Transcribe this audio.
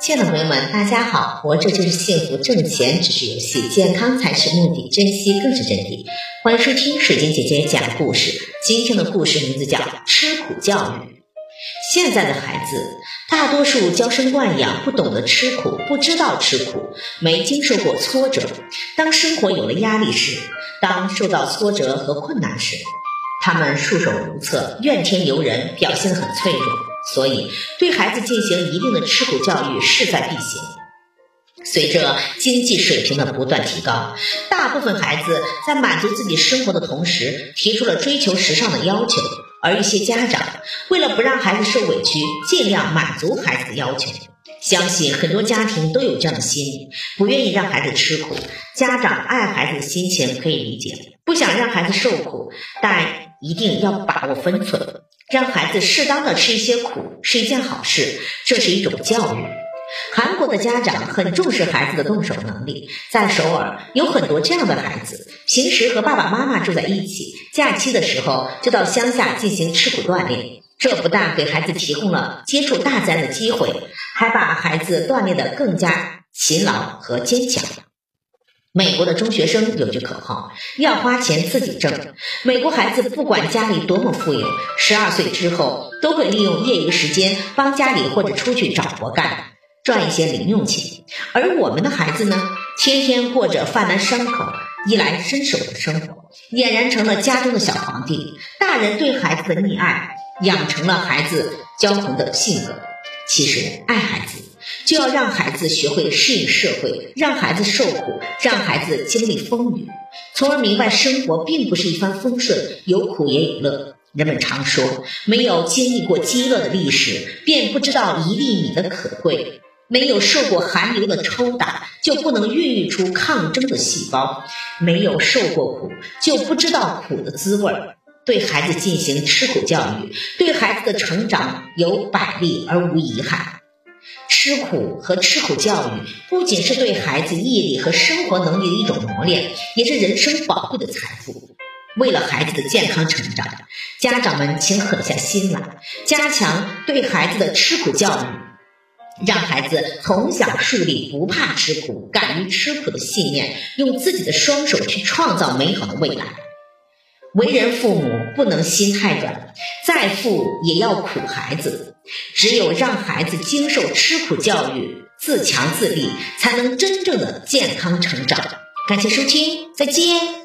亲爱的朋友们，大家好！活着就是幸福，挣钱只是游戏，健康才是目的，珍惜更是真谛。欢迎收听水晶姐姐讲故事。今天的故事名字叫《吃苦教育》。现在的孩子大多数娇生惯养，不懂得吃苦，不知道吃苦，没经受过挫折。当生活有了压力时，当受到挫折和困难时，他们束手无策，怨天尤人，表现得很脆弱。所以，对孩子进行一定的吃苦教育势在必行。随着经济水平的不断提高，大部分孩子在满足自己生活的同时，提出了追求时尚的要求。而一些家长为了不让孩子受委屈，尽量满足孩子的要求。相信很多家庭都有这样的心理，不愿意让孩子吃苦。家长爱孩子的心情可以理解，不想让孩子受苦，但一定要把握分寸。让孩子适当的吃一些苦是一件好事，这是一种教育。韩国的家长很重视孩子的动手能力，在首尔有很多这样的孩子，平时和爸爸妈妈住在一起，假期的时候就到乡下进行吃苦锻炼。这不但给孩子提供了接触大自然的机会，还把孩子锻炼得更加勤劳和坚强。美国的中学生有句口号：要花钱自己挣。美国孩子不管家里多么富有，十二岁之后都会利用业余时间帮家里或者出去找活干，赚一些零用钱。而我们的孩子呢，天天过着饭来张口、衣来伸手的生活，俨然成了家中的小皇帝。大人对孩子的溺爱，养成了孩子骄横的性格。其实，爱孩子。就要让孩子学会适应社会，让孩子受苦，让孩子经历风雨，从而明白生活并不是一帆风顺，有苦也有乐。人们常说，没有经历过饥饿的历史，便不知道一粒米的可贵；没有受过寒流的抽打，就不能孕育出抗争的细胞；没有受过苦，就不知道苦的滋味。对孩子进行吃苦教育，对孩子的成长有百利而无一害。吃苦和吃苦教育不仅是对孩子毅力和生活能力的一种磨练，也是人生宝贵的财富。为了孩子的健康成长，家长们请狠下心来，加强对孩子的吃苦教育，让孩子从小树立不怕吃苦、敢于吃苦的信念，用自己的双手去创造美好的未来。为人父母不能心太软，再富也要苦孩子。只有让孩子经受吃苦教育，自强自立，才能真正的健康成长。感谢收听，再见。